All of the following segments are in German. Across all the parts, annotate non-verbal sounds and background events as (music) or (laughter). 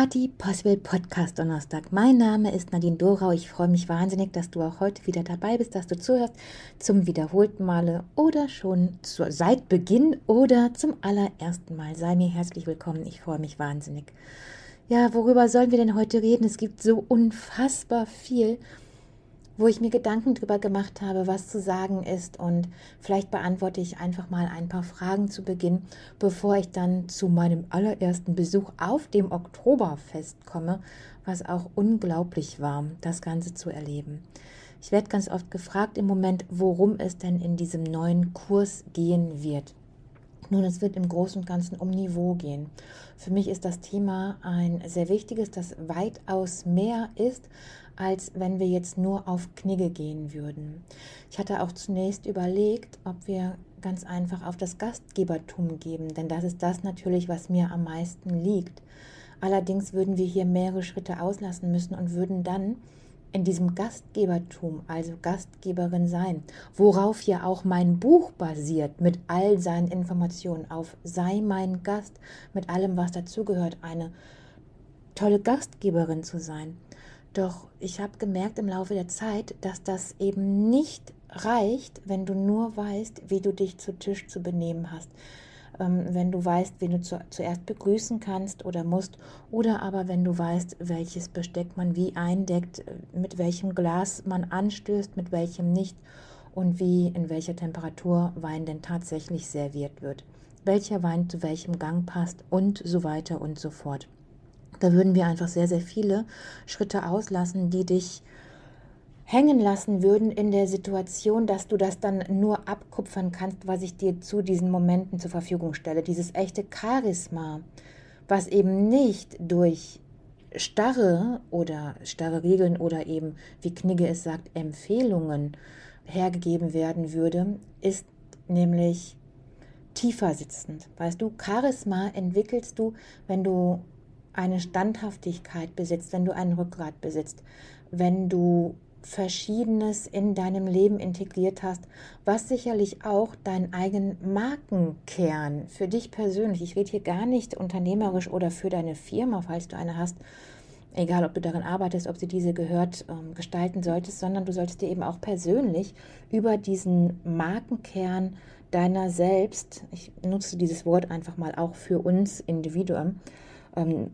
Party Possible Podcast Donnerstag. Mein Name ist Nadine Dorau. Ich freue mich wahnsinnig, dass du auch heute wieder dabei bist, dass du zuhörst zum wiederholten Male oder schon zu, seit Beginn oder zum allerersten Mal. Sei mir herzlich willkommen. Ich freue mich wahnsinnig. Ja, worüber sollen wir denn heute reden? Es gibt so unfassbar viel wo ich mir Gedanken drüber gemacht habe, was zu sagen ist. Und vielleicht beantworte ich einfach mal ein paar Fragen zu Beginn, bevor ich dann zu meinem allerersten Besuch auf dem Oktoberfest komme, was auch unglaublich war, das Ganze zu erleben. Ich werde ganz oft gefragt im Moment, worum es denn in diesem neuen Kurs gehen wird. Nun, es wird im Großen und Ganzen um Niveau gehen. Für mich ist das Thema ein sehr wichtiges, das weitaus mehr ist als wenn wir jetzt nur auf Knigge gehen würden. Ich hatte auch zunächst überlegt, ob wir ganz einfach auf das Gastgebertum geben, denn das ist das natürlich, was mir am meisten liegt. Allerdings würden wir hier mehrere Schritte auslassen müssen und würden dann in diesem Gastgebertum, also Gastgeberin sein, worauf ja auch mein Buch basiert, mit all seinen Informationen auf Sei mein Gast, mit allem, was dazugehört, eine tolle Gastgeberin zu sein. Doch ich habe gemerkt im Laufe der Zeit, dass das eben nicht reicht, wenn du nur weißt, wie du dich zu Tisch zu benehmen hast. Ähm, wenn du weißt, wen du zu, zuerst begrüßen kannst oder musst, oder aber wenn du weißt, welches Besteck man wie eindeckt, mit welchem Glas man anstößt, mit welchem nicht und wie in welcher Temperatur Wein denn tatsächlich serviert wird. Welcher Wein zu welchem Gang passt und so weiter und so fort. Da würden wir einfach sehr, sehr viele Schritte auslassen, die dich hängen lassen würden in der Situation, dass du das dann nur abkupfern kannst, was ich dir zu diesen Momenten zur Verfügung stelle. Dieses echte Charisma, was eben nicht durch starre oder starre Regeln oder eben, wie Knigge es sagt, Empfehlungen hergegeben werden würde, ist nämlich tiefer sitzend. Weißt du, Charisma entwickelst du, wenn du eine Standhaftigkeit besitzt, wenn du ein Rückgrat besitzt, wenn du Verschiedenes in deinem Leben integriert hast, was sicherlich auch deinen eigenen Markenkern für dich persönlich, ich rede hier gar nicht unternehmerisch oder für deine Firma, falls du eine hast, egal ob du darin arbeitest, ob sie diese gehört, ähm, gestalten solltest, sondern du solltest dir eben auch persönlich über diesen Markenkern deiner selbst, ich nutze dieses Wort einfach mal auch für uns Individuen, ähm,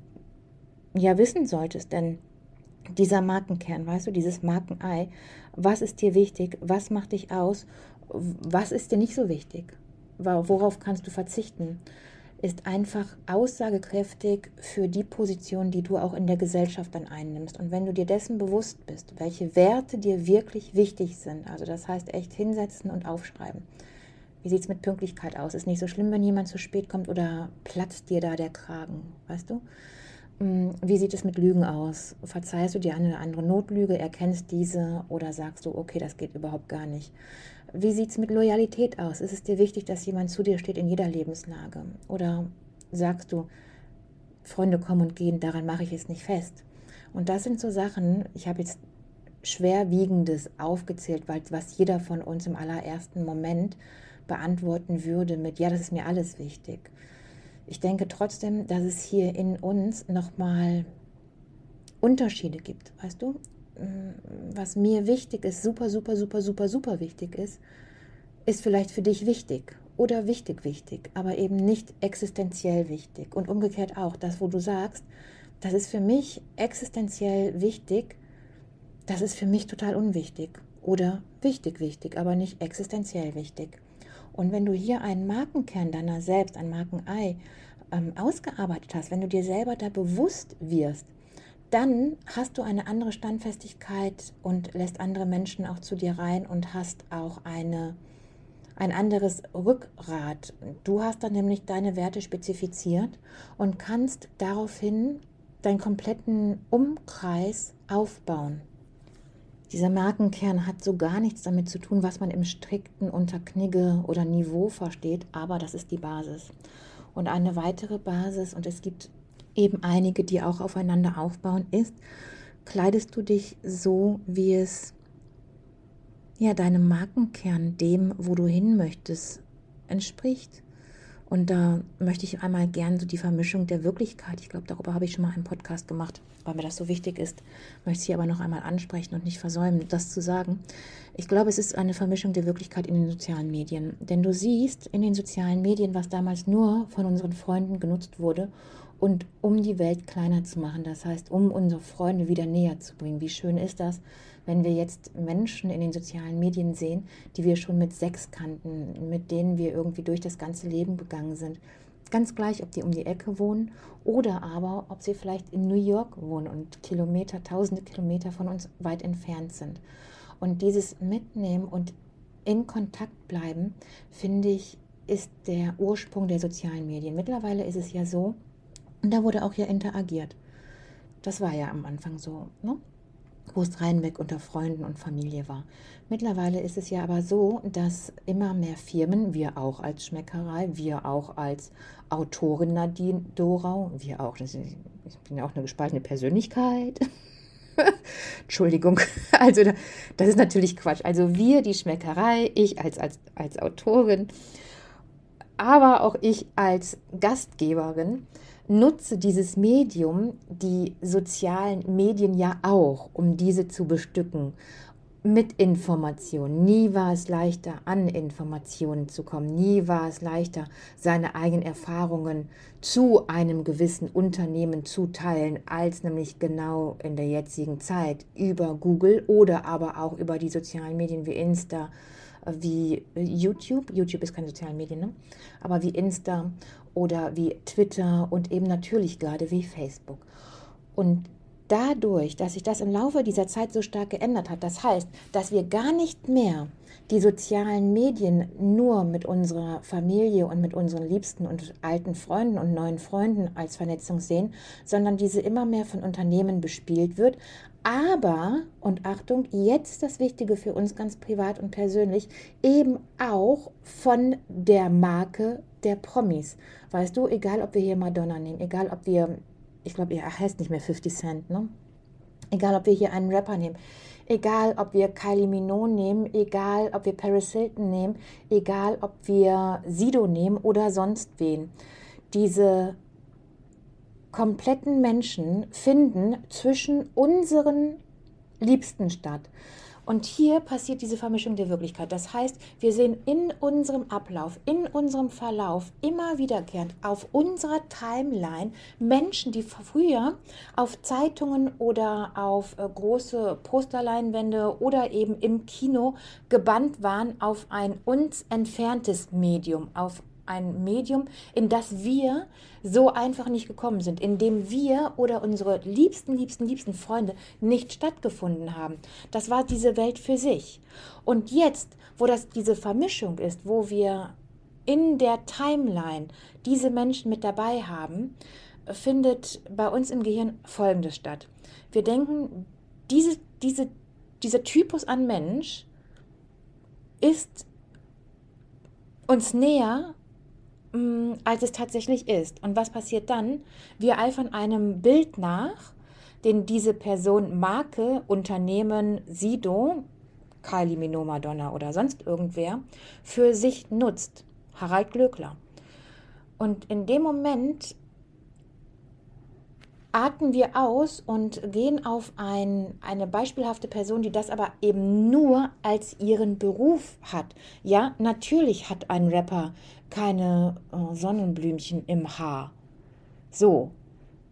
ja wissen solltest. Denn dieser Markenkern, weißt du, dieses Markenei, was ist dir wichtig, was macht dich aus, was ist dir nicht so wichtig, worauf kannst du verzichten, ist einfach aussagekräftig für die Position, die du auch in der Gesellschaft dann einnimmst. Und wenn du dir dessen bewusst bist, welche Werte dir wirklich wichtig sind, also das heißt echt hinsetzen und aufschreiben. Wie sieht es mit Pünktlichkeit aus? Ist nicht so schlimm, wenn jemand zu spät kommt oder platzt dir da der Kragen, weißt du? Mm, wie sieht es mit Lügen aus? Verzeihst du dir eine oder andere Notlüge, erkennst diese oder sagst du, okay, das geht überhaupt gar nicht? Wie sieht es mit Loyalität aus? Ist es dir wichtig, dass jemand zu dir steht in jeder Lebenslage? Oder sagst du, Freunde kommen und gehen, daran mache ich es nicht fest? Und das sind so Sachen, ich habe jetzt schwerwiegendes aufgezählt, weil was jeder von uns im allerersten Moment beantworten würde mit, ja, das ist mir alles wichtig ich denke trotzdem, dass es hier in uns nochmal Unterschiede gibt, weißt du? Mm, was mir wichtig ist, super, super, super, super, super wichtig ist, ist vielleicht für dich wichtig oder wichtig, wichtig, aber eben nicht existenziell wichtig. Und umgekehrt auch, das, wo du sagst, das ist für mich existenziell wichtig, das ist für mich total unwichtig oder wichtig, wichtig, aber nicht existenziell wichtig. Und wenn du hier einen Markenkern deiner selbst, ein Markenei, ähm, ausgearbeitet hast, wenn du dir selber da bewusst wirst, dann hast du eine andere Standfestigkeit und lässt andere Menschen auch zu dir rein und hast auch eine, ein anderes Rückgrat. Du hast dann nämlich deine Werte spezifiziert und kannst daraufhin deinen kompletten Umkreis aufbauen. Dieser Markenkern hat so gar nichts damit zu tun, was man im strikten unter Knigge oder Niveau versteht, aber das ist die Basis. Und eine weitere Basis, und es gibt eben einige, die auch aufeinander aufbauen, ist, kleidest du dich so, wie es ja deinem Markenkern, dem, wo du hin möchtest, entspricht. Und da möchte ich einmal gern so die Vermischung der Wirklichkeit, ich glaube, darüber habe ich schon mal einen Podcast gemacht, weil mir das so wichtig ist, möchte ich aber noch einmal ansprechen und nicht versäumen, das zu sagen. Ich glaube, es ist eine Vermischung der Wirklichkeit in den sozialen Medien. Denn du siehst in den sozialen Medien, was damals nur von unseren Freunden genutzt wurde und um die Welt kleiner zu machen. Das heißt, um unsere Freunde wieder näher zu bringen. Wie schön ist das, wenn wir jetzt Menschen in den sozialen Medien sehen, die wir schon mit sechs kannten, mit denen wir irgendwie durch das ganze Leben gegangen sind. Ganz gleich, ob die um die Ecke wohnen oder aber, ob sie vielleicht in New York wohnen und Kilometer, tausende Kilometer von uns weit entfernt sind. Und dieses Mitnehmen und in Kontakt bleiben, finde ich, ist der Ursprung der sozialen Medien. Mittlerweile ist es ja so, und da wurde auch ja interagiert. Das war ja am Anfang so. Ne? Es reinweg unter Freunden und Familie war. Mittlerweile ist es ja aber so, dass immer mehr Firmen, wir auch als Schmeckerei, wir auch als Autorin Nadine Dorau, wir auch, ich bin ja auch eine gespaltene Persönlichkeit. (laughs) Entschuldigung, (laughs) also das ist natürlich Quatsch. Also wir, die Schmeckerei, ich als, als, als Autorin, aber auch ich als Gastgeberin, nutze dieses Medium, die sozialen Medien ja auch, um diese zu bestücken mit Informationen. Nie war es leichter, an Informationen zu kommen. Nie war es leichter, seine eigenen Erfahrungen zu einem gewissen Unternehmen zu teilen, als nämlich genau in der jetzigen Zeit über Google oder aber auch über die sozialen Medien wie Insta, wie YouTube. YouTube ist keine sozialen Medien, ne? aber wie Insta oder wie Twitter und eben natürlich gerade wie Facebook. Und dadurch, dass sich das im Laufe dieser Zeit so stark geändert hat, das heißt, dass wir gar nicht mehr die sozialen Medien nur mit unserer Familie und mit unseren liebsten und alten Freunden und neuen Freunden als Vernetzung sehen, sondern diese immer mehr von Unternehmen bespielt wird. Aber, und Achtung, jetzt das Wichtige für uns ganz privat und persönlich, eben auch von der Marke der Promis. Weißt du, egal ob wir hier Madonna nehmen, egal ob wir, ich glaube, er heißt nicht mehr 50 Cent, ne? Egal ob wir hier einen Rapper nehmen, egal ob wir Kylie Minogue nehmen, egal ob wir Paris Hilton nehmen, egal ob wir Sido nehmen oder sonst wen. Diese kompletten Menschen finden zwischen unseren Liebsten statt. Und hier passiert diese Vermischung der Wirklichkeit. Das heißt, wir sehen in unserem Ablauf, in unserem Verlauf immer wiederkehrend auf unserer Timeline Menschen, die früher auf Zeitungen oder auf äh, große Posterleinwände oder eben im Kino gebannt waren auf ein uns entferntes Medium, auf ein Medium, in das wir so einfach nicht gekommen sind, in dem wir oder unsere liebsten, liebsten, liebsten Freunde nicht stattgefunden haben. Das war diese Welt für sich. Und jetzt, wo das diese Vermischung ist, wo wir in der Timeline diese Menschen mit dabei haben, findet bei uns im Gehirn Folgendes statt. Wir denken, diese, diese, dieser Typus an Mensch ist uns näher Mm, als es tatsächlich ist. Und was passiert dann? Wir eifern einem Bild nach, den diese Person Marke, Unternehmen, Sido, Kylie Minogue, Madonna oder sonst irgendwer für sich nutzt. Harald Glöckler. Und in dem Moment atmen wir aus und gehen auf ein, eine beispielhafte Person, die das aber eben nur als ihren Beruf hat. Ja, natürlich hat ein Rapper keine äh, Sonnenblümchen im Haar. So,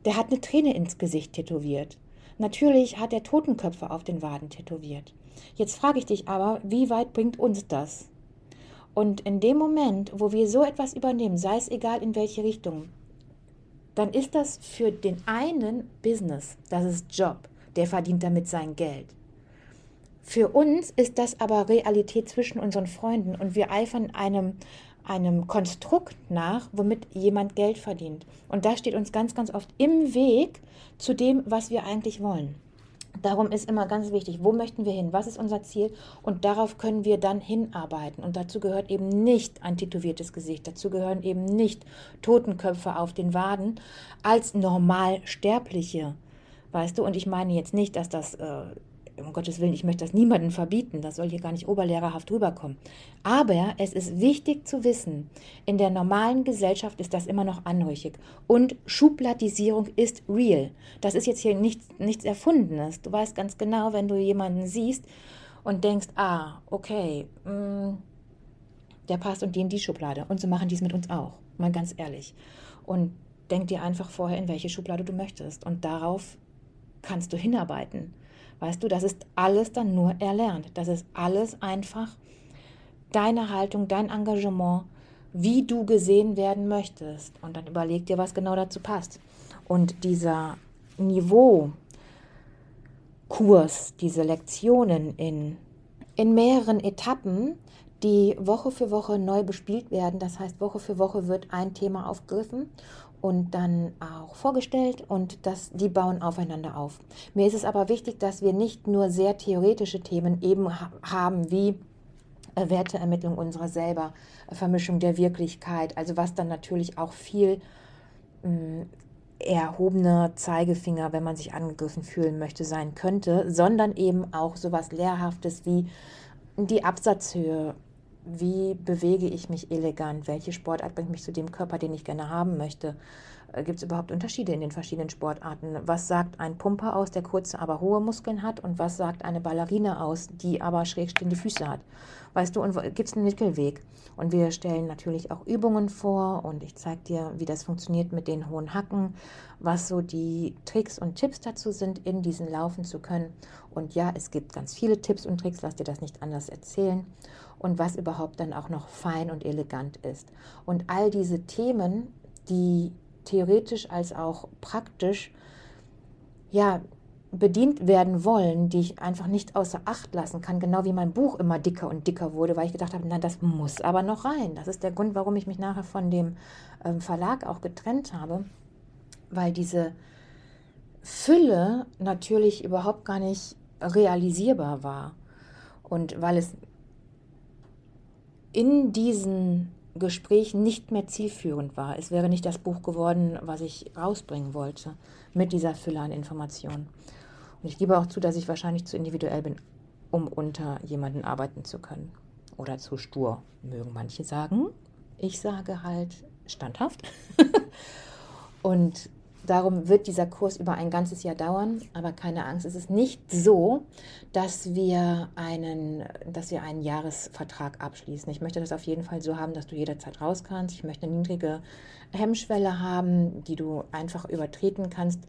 der hat eine Träne ins Gesicht tätowiert. Natürlich hat er Totenköpfe auf den Waden tätowiert. Jetzt frage ich dich aber, wie weit bringt uns das? Und in dem Moment, wo wir so etwas übernehmen, sei es egal in welche Richtung, dann ist das für den einen Business, das ist Job, der verdient damit sein Geld. Für uns ist das aber Realität zwischen unseren Freunden und wir eifern einem, einem Konstrukt nach, womit jemand Geld verdient. Und das steht uns ganz, ganz oft im Weg zu dem, was wir eigentlich wollen. Darum ist immer ganz wichtig, wo möchten wir hin, was ist unser Ziel und darauf können wir dann hinarbeiten. Und dazu gehört eben nicht ein tätowiertes Gesicht, dazu gehören eben nicht Totenköpfe auf den Waden als Normalsterbliche. Weißt du, und ich meine jetzt nicht, dass das äh, um Gottes Willen, ich möchte das niemandem verbieten, das soll hier gar nicht oberlehrerhaft rüberkommen. Aber es ist wichtig zu wissen, in der normalen Gesellschaft ist das immer noch anrüchig. Und Schubladisierung ist real. Das ist jetzt hier nichts, nichts Erfundenes. Du weißt ganz genau, wenn du jemanden siehst und denkst, ah, okay, mh, mm, der passt und die in die Schublade. Und so machen die es mit uns auch, mal ganz ehrlich. Und denk dir einfach vorher, in welche Schublade du möchtest. Und darauf kannst du hinarbeiten. Weißt du, das ist alles dann nur erlernt. Das ist alles einfach deine Haltung, dein Engagement, wie du gesehen werden möchtest. Und dann überleg dir, was genau dazu passt. Und dieser Niveaukurs, diese Lektionen in, in mehreren Etappen, die Woche für Woche neu bespielt werden. Das heißt, Woche für Woche wird ein Thema aufgegriffen und dann auch vorgestellt und das, die bauen aufeinander auf. Mir ist es aber wichtig, dass wir nicht nur sehr theoretische Themen eben haben wie äh, Werteermittlung unserer selber, Vermischung der Wirklichkeit, also was dann natürlich auch viel mh, mm, erhobener Zeigefinger, wenn man sich angegriffen fühlen möchte, sein könnte, sondern eben auch sowas Lehrhaftes wie die Absatzhöhe, wie bewege ich mich elegant, welche Sportart bringt mich zu dem Körper, den ich gerne haben möchte. Äh, Gibt es überhaupt Unterschiede in den verschiedenen Sportarten? Was sagt ein Pumper aus, der kurze, aber hohe Muskeln hat? Und was sagt eine Ballerine aus, die aber schräg stehende Füße hat? Weißt du, gibt es einen Mittelweg? Und wir stellen natürlich auch Übungen vor und ich zeige dir, wie das funktioniert mit den hohen Hacken, was so die Tricks und Tipps dazu sind, in diesen laufen zu können. Und ja, es gibt ganz viele Tipps und Tricks, lass dir das nicht anders erzählen. Und was überhaupt dann auch noch fein und elegant ist. Und all diese Themen, die theoretisch als auch praktisch ja, bedient werden wollen, die ich einfach nicht außer Acht lassen kann, genau wie mein Buch immer dicker und dicker wurde, weil ich gedacht habe, na, das muss aber noch rein. Das ist der Grund, warum ich mich nachher von dem ähm, Verlag auch getrennt habe, weil diese Fülle natürlich überhaupt gar nicht realisierbar war und weil es in diesen Gesprächen nicht mehr zielführend war. Es wäre nicht das Buch geworden, was ich rausbringen wollte mit dieser Fülle an Informationen. Und ich gebe auch zu, dass ich wahrscheinlich zu individuell bin, um unter jemanden arbeiten zu können. Oder zu stur, mögen manche sagen. Ich sage halt standhaft. (laughs) und darum wird dieser Kurs über ein ganzes Jahr dauern, aber keine Angst, es ist nicht so, dass wir einen, dass wir einen Jahresvertrag abschließen. Ich möchte das auf jeden Fall so haben, dass du jederzeit raus kannst. Ich möchte eine niedrige Hemmschwelle haben, die du einfach übertreten kannst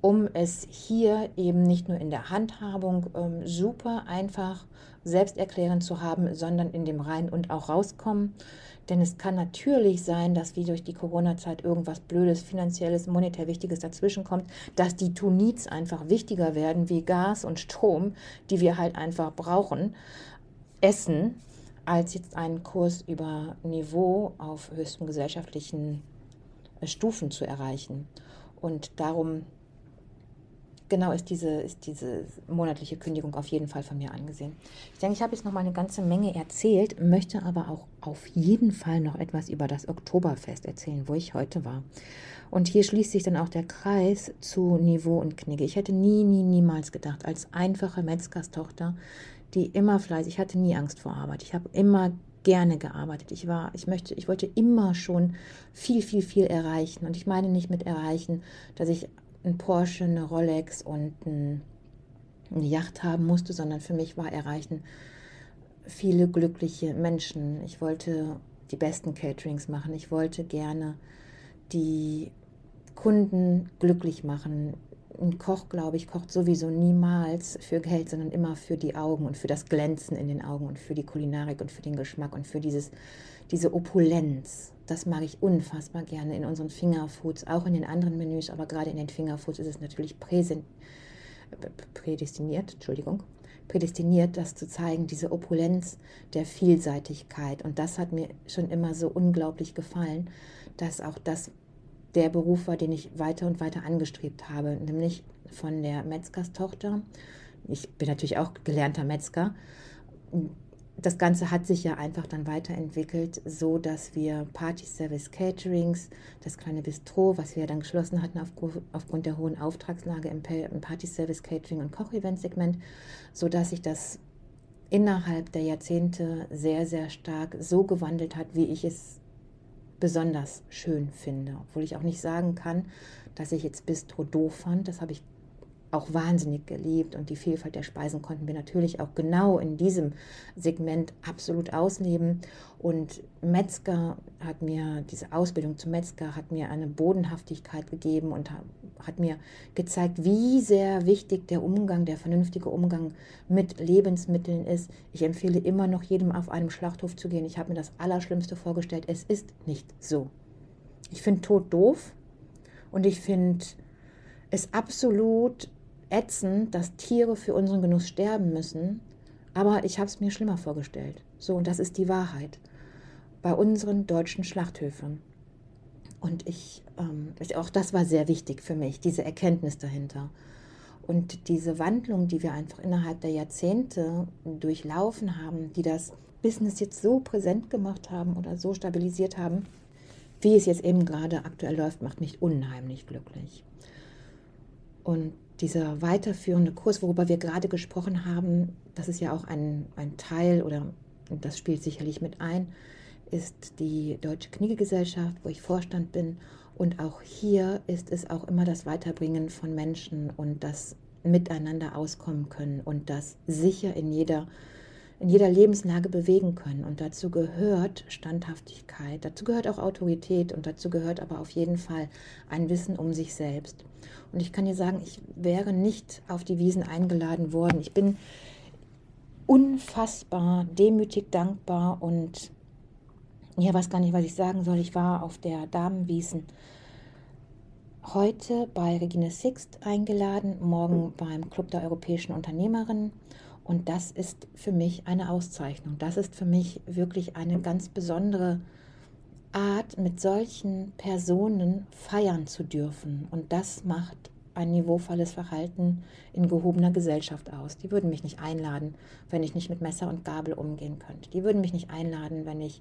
um es hier eben nicht nur in der Handhabung ähm, super einfach selbsterklärend zu haben, sondern in dem Rein- und auch rauskommen. Denn es kann natürlich sein, dass wie durch die Corona-Zeit irgendwas Blödes, finanzielles, monetär Wichtiges dazwischenkommt, dass die Tunits einfach wichtiger werden wie Gas und Strom, die wir halt einfach brauchen, Essen, als jetzt einen Kurs über Niveau auf höchsten gesellschaftlichen äh, Stufen zu erreichen. Und darum genau ist diese, ist diese monatliche Kündigung auf jeden Fall von mir angesehen. Ich denke, ich habe jetzt noch mal eine ganze Menge erzählt, möchte aber auch auf jeden Fall noch etwas über das Oktoberfest erzählen, wo ich heute war. Und hier schließt sich dann auch der Kreis zu Niveau und Knigge. Ich hätte nie, nie, niemals gedacht, als einfache Metzgerstochter, die immer fleißig, ich hatte nie Angst vor Arbeit. Ich habe immer gerne gearbeitet. Ich war, ich möchte, ich wollte immer schon viel, viel, viel erreichen. Und ich meine nicht mit erreichen, dass ich ein Porsche, eine Rolex und ein, eine Yacht haben musste, sondern für mich war erreichen viele glückliche Menschen. Ich wollte die besten Caterings machen. Ich wollte gerne die Kunden glücklich machen. Ein Koch, glaube ich, kocht sowieso niemals für Geld, sondern immer für die Augen und für das Glänzen in den Augen und für die Kulinarik und für den Geschmack und für dieses, diese Opulenz. Das mag ich unfassbar gerne in unseren Fingerfoods, auch in den anderen Menüs, aber gerade in den Fingerfoods ist es natürlich prädestiniert, Entschuldigung, prädestiniert, das zu zeigen, diese Opulenz der Vielseitigkeit. Und das hat mir schon immer so unglaublich gefallen, dass auch das der Beruf war, den ich weiter und weiter angestrebt habe, nämlich von der Metzgerstochter. Ich bin natürlich auch gelernter Metzger das Ganze hat sich ja einfach dann weiterentwickelt, so dass wir Party Service Caterings, das kleine Bistro, was wir dann geschlossen hatten aufgrund der hohen Auftragslage im Party Service Catering und Kochevent-Segment, so dass sich das innerhalb der Jahrzehnte sehr, sehr stark so gewandelt hat, wie ich es besonders schön finde. Obwohl ich auch nicht sagen kann, dass ich jetzt Bistro doof fand. Das habe ich auch wahnsinnig geliebt und die Vielfalt der Speisen konnten wir natürlich auch genau in diesem Segment absolut ausleben. Und Metzger hat mir, diese Ausbildung zum Metzger hat mir eine Bodenhaftigkeit gegeben und hat mir gezeigt, wie sehr wichtig der Umgang, der vernünftige Umgang mit Lebensmitteln ist. Ich empfehle immer noch jedem auf einem Schlachthof zu gehen. Ich habe mir das Allerschlimmste vorgestellt. Es ist nicht so. Ich finde Tod doof und ich finde es absolut ätzend, dass Tiere für unseren Genuss sterben müssen, aber ich habe es mir schlimmer vorgestellt. So, und das ist die Wahrheit. Bei unseren deutschen Schlachthöfen. Und ich, ähm, auch das war sehr wichtig für mich, diese Erkenntnis dahinter. Und diese Wandlung, die wir einfach innerhalb der Jahrzehnte durchlaufen haben, die das Business jetzt so präsent gemacht haben oder so stabilisiert haben, wie es jetzt eben gerade aktuell läuft, macht mich unheimlich glücklich. Und dieser weiterführende Kurs, worüber wir gerade gesprochen haben, das ist ja auch ein, ein Teil oder das spielt sicherlich mit ein, ist die Deutsche Kniegegesellschaft, wo ich Vorstand bin. Und auch hier ist es auch immer das Weiterbringen von Menschen und das Miteinander auskommen können und das sicher in jeder, in jeder Lebenslage bewegen können. Und dazu gehört Standhaftigkeit, dazu gehört auch Autorität und dazu gehört aber auf jeden Fall ein Wissen um sich selbst. Und ich kann dir sagen, ich wäre nicht auf die Wiesen eingeladen worden. Ich bin unfassbar demütig dankbar und ja, weiß gar nicht, was ich sagen soll. Ich war auf der Damenwiesen heute bei Regine Sixt eingeladen, morgen beim Club der europäischen Unternehmerinnen. Und das ist für mich eine Auszeichnung. Das ist für mich wirklich eine ganz besondere Art, mit solchen Personen feiern zu dürfen. Und das macht ein niveauvolles Verhalten in gehobener Gesellschaft aus. Die würden mich nicht einladen, wenn ich nicht mit Messer und Gabel umgehen könnte. Die würden mich nicht einladen, wenn ich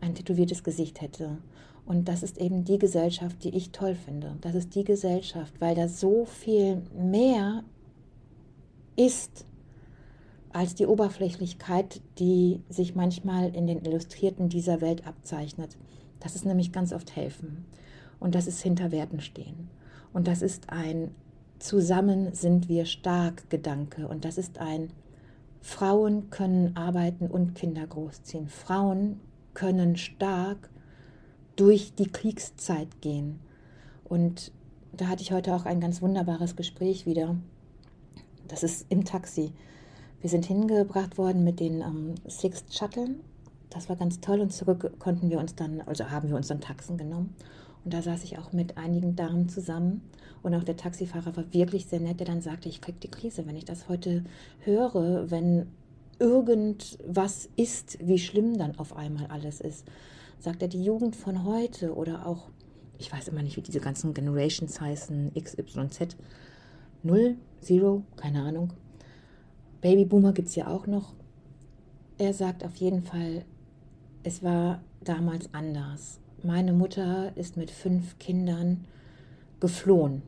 ein tätowiertes Gesicht hätte. Und das ist eben die Gesellschaft, die ich toll finde. Das ist die Gesellschaft, weil da so viel mehr ist als die Oberflächlichkeit, die sich manchmal in den Illustrierten dieser Welt abzeichnet. Das ist nämlich ganz oft helfen. Und das ist hinter Werten stehen. Und das ist ein Zusammen sind wir stark Gedanke. Und das ist ein Frauen können arbeiten und Kinder großziehen. Frauen können stark durch die Kriegszeit gehen. Und da hatte ich heute auch ein ganz wunderbares Gespräch wieder. Das ist im Taxi. Wir sind hingebracht worden mit den ähm, Sixth Shuttle. Das war ganz toll und zurück konnten wir uns dann, also haben wir uns dann Taxen genommen. Und da saß ich auch mit einigen Damen zusammen. Und auch der Taxifahrer war wirklich sehr nett, der dann sagte, ich krieg die Krise, wenn ich das heute höre, wenn irgendwas ist, wie schlimm dann auf einmal alles ist. Sagt er, die Jugend von heute oder auch, ich weiß immer nicht, wie diese ganzen Generations heißen, X, Y, Z, 0, Zero, keine Ahnung. Babyboomer gibt es ja auch noch. Er sagt auf jeden Fall, es war damals anders. Meine Mutter ist mit fünf Kindern geflohen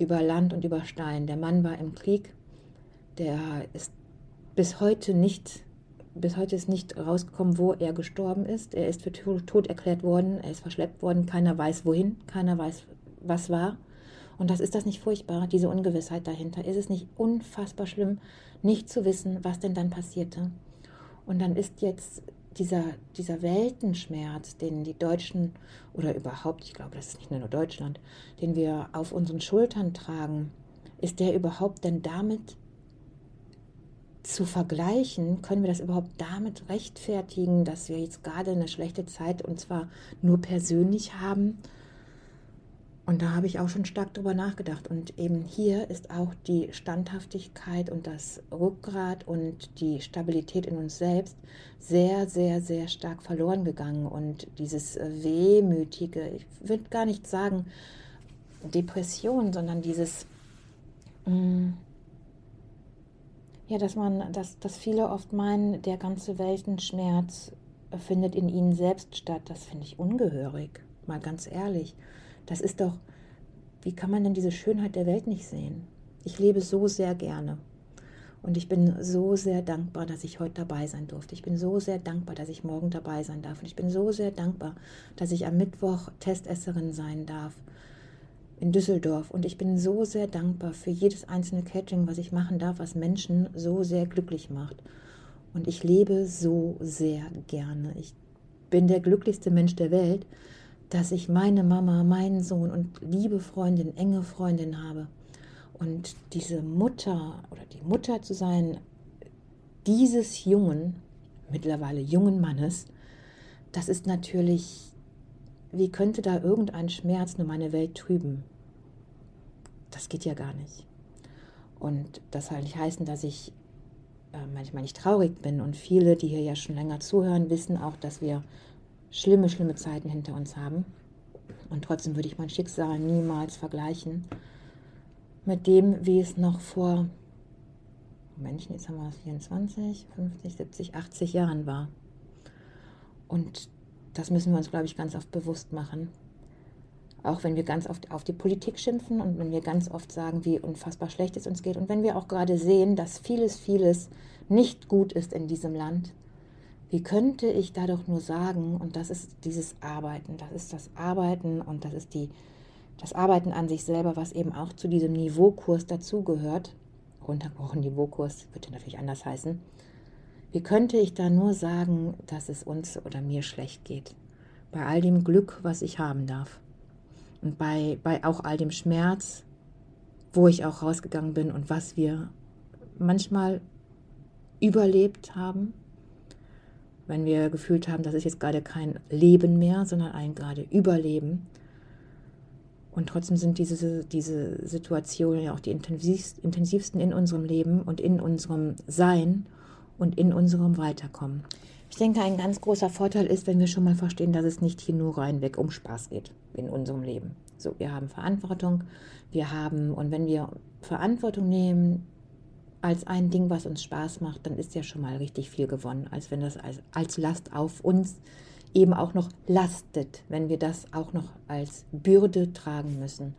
über Land und über Stein. Der Mann war im Krieg, der ist bis heute nicht, bis heute ist nicht rausgekommen, wo er gestorben ist. Er ist für tot erklärt worden, er ist verschleppt worden, keiner weiß wohin, keiner weiß, was war. Und das ist das nicht furchtbar, diese Ungewissheit dahinter. Ist es nicht unfassbar schlimm, nicht zu wissen, was denn dann passierte? Und dann ist jetzt dieser, dieser Weltenschmerz, den die Deutschen oder überhaupt, ich glaube, das ist nicht nur Deutschland, den wir auf unseren Schultern tragen, ist der überhaupt denn damit zu vergleichen? Können wir das überhaupt damit rechtfertigen, dass wir jetzt gerade eine schlechte Zeit und zwar nur persönlich haben? Und da habe ich auch schon stark drüber nachgedacht. Und eben hier ist auch die Standhaftigkeit und das Rückgrat und die Stabilität in uns selbst sehr, sehr, sehr stark verloren gegangen. Und dieses Wehmütige, ich würde gar nicht sagen Depression, sondern dieses, mm, ja, dass man, dass, dass viele oft meinen, der ganze Weltenschmerz findet in ihnen selbst statt. Das finde ich ungehörig, mal ganz ehrlich. Das ist doch, wie kann man denn diese Schönheit der Welt nicht sehen? Ich lebe so sehr gerne. Und ich bin so sehr dankbar, dass ich heute dabei sein durfte. Ich bin so sehr dankbar, dass ich morgen dabei sein darf. Und ich bin so sehr dankbar, dass ich am Mittwoch Testesserin sein darf in Düsseldorf. Und ich bin so sehr dankbar für jedes einzelne Catering, was ich machen darf, was Menschen so sehr glücklich macht. Und ich lebe so sehr gerne. Ich bin der glücklichste Mensch der Welt, dass ich meine Mama, meinen Sohn und liebe Freundin, enge Freundin habe. Und diese Mutter oder die Mutter zu sein, dieses jungen, mittlerweile jungen Mannes, das ist natürlich, wie könnte da irgendein Schmerz nur meine Welt trüben? Das geht ja gar nicht. Und das soll nicht heißen, dass ich äh, manchmal nicht traurig bin. Und viele, die hier ja schon länger zuhören, wissen auch, dass wir schlimme, schlimme Zeiten hinter uns haben. Und trotzdem würde ich mein Schicksal niemals vergleichen mit dem, wie es noch vor Menschen, jetzt haben wir 24, 50, 70, 80 Jahren war. Und das müssen wir uns, glaube ich, ganz oft bewusst machen. Auch wenn wir ganz oft auf die Politik schimpfen und wenn wir ganz oft sagen, wie unfassbar schlecht es uns geht und wenn wir auch gerade sehen, dass vieles, vieles nicht gut ist in diesem Land, wie könnte ich da doch nur sagen, und das ist dieses Arbeiten, das ist das Arbeiten und das ist die das Arbeiten an sich selber, was eben auch zu diesem Niveaukurs dazugehört, runtergebrochen Niveaukurs, ja natürlich anders heißen, wie könnte ich da nur sagen, dass es uns oder mir schlecht geht? Bei all dem Glück, was ich haben darf. Und bei, bei auch all dem Schmerz, wo ich auch rausgegangen bin und was wir manchmal überlebt haben, wenn wir gefühlt haben, das ist jetzt gerade kein Leben mehr, sondern ein gerade Überleben. Und trotzdem sind diese, diese Situationen ja auch die intensivsten in unserem Leben und in unserem Sein und in unserem Weiterkommen. Ich denke, ein ganz großer Vorteil ist, wenn wir schon mal verstehen, dass es nicht hier nur reinweg um Spaß geht in unserem Leben. So, wir haben Verantwortung, wir haben, und wenn wir Verantwortung nehmen als ein Ding, was uns Spaß macht, dann ist ja schon mal richtig viel gewonnen, als wenn das als, als Last auf uns eben auch noch lastet, wenn wir das auch noch als Bürde tragen müssen.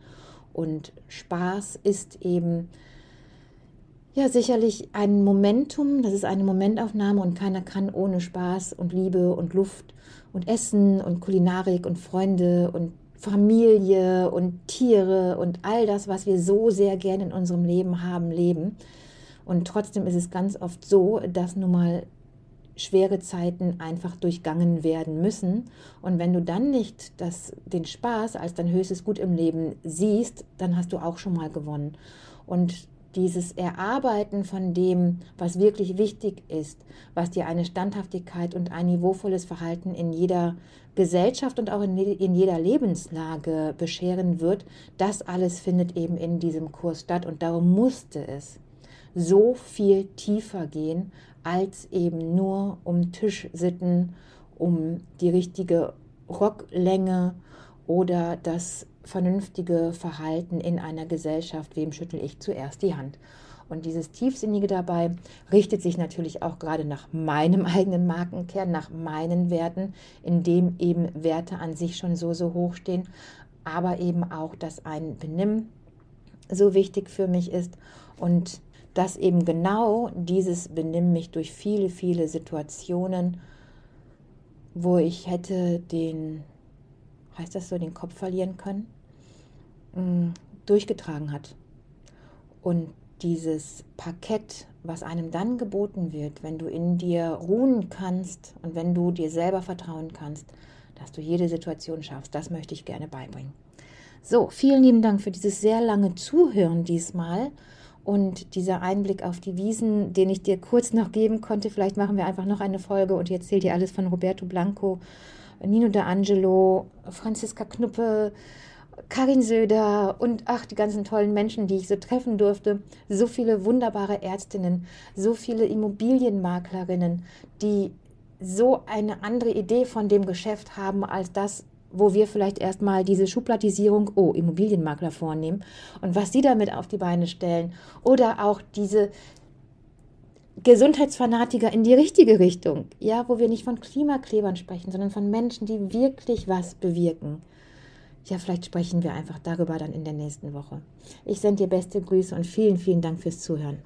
Und Spaß ist eben ja sicherlich ein Momentum, das ist eine Momentaufnahme und keiner kann ohne Spaß und Liebe und Luft und Essen und Kulinarik und Freunde und Familie und Tiere und all das, was wir so sehr gerne in unserem Leben haben, leben. Und trotzdem ist es ganz oft so, dass nun mal schwere Zeiten einfach durchgangen werden müssen. Und wenn du dann nicht das, den Spaß als dein höchstes Gut im Leben siehst, dann hast du auch schon mal gewonnen. Und dieses Erarbeiten von dem, was wirklich wichtig ist, was dir eine Standhaftigkeit und ein niveauvolles Verhalten in jeder Gesellschaft und auch in, in jeder Lebenslage bescheren wird, das alles findet eben in diesem Kurs statt. Und darum musste es so viel tiefer gehen, als eben nur um Tischsitten, um die richtige Rocklänge oder das vernünftige Verhalten in einer Gesellschaft, wem schüttel ich zuerst die Hand. Und dieses Tiefsinnige dabei richtet sich natürlich auch gerade nach meinem (laughs) eigenen Markenkern, nach meinen Werten, in dem eben Werte an sich schon so, so hoch stehen, aber eben auch, dass ein Benimm so wichtig für mich ist und dass eben genau dieses benimm mich durch viele, viele Situationen, wo ich hätte den, heißt das so, den Kopf verlieren können, mm, durchgetragen hat. Und dieses Parkett, was einem dann geboten wird, wenn du in dir ruhen kannst und wenn du dir selber vertrauen kannst, dass du jede Situation schaffst, das möchte ich gerne beibringen. So, vielen lieben Dank für dieses sehr lange Zuhören diesmal. Und dieser Einblick auf die Wiesen, den ich dir kurz noch geben konnte, vielleicht machen wir einfach noch eine Folge und ich erzähle dir alles von Roberto Blanco, Nino D'Angelo, Franziska Knuppe, Karin Söder und ach, die ganzen tollen Menschen, die ich so treffen durfte. So viele wunderbare Ärztinnen, so viele Immobilienmaklerinnen, die so eine andere Idee von dem Geschäft haben als das, wo wir vielleicht erstmal diese Schubladisierung, oh, Immobilienmakler vornehmen und was sie damit auf die Beine stellen oder auch diese Gesundheitsfanatiker in die richtige Richtung. Ja, wo wir nicht von Klimaklebern sprechen, sondern von Menschen, die wirklich was bewirken. Ja, vielleicht sprechen wir einfach darüber dann in der nächsten Woche. Ich sende dir beste Grüße und vielen, vielen Dank fürs Zuhören.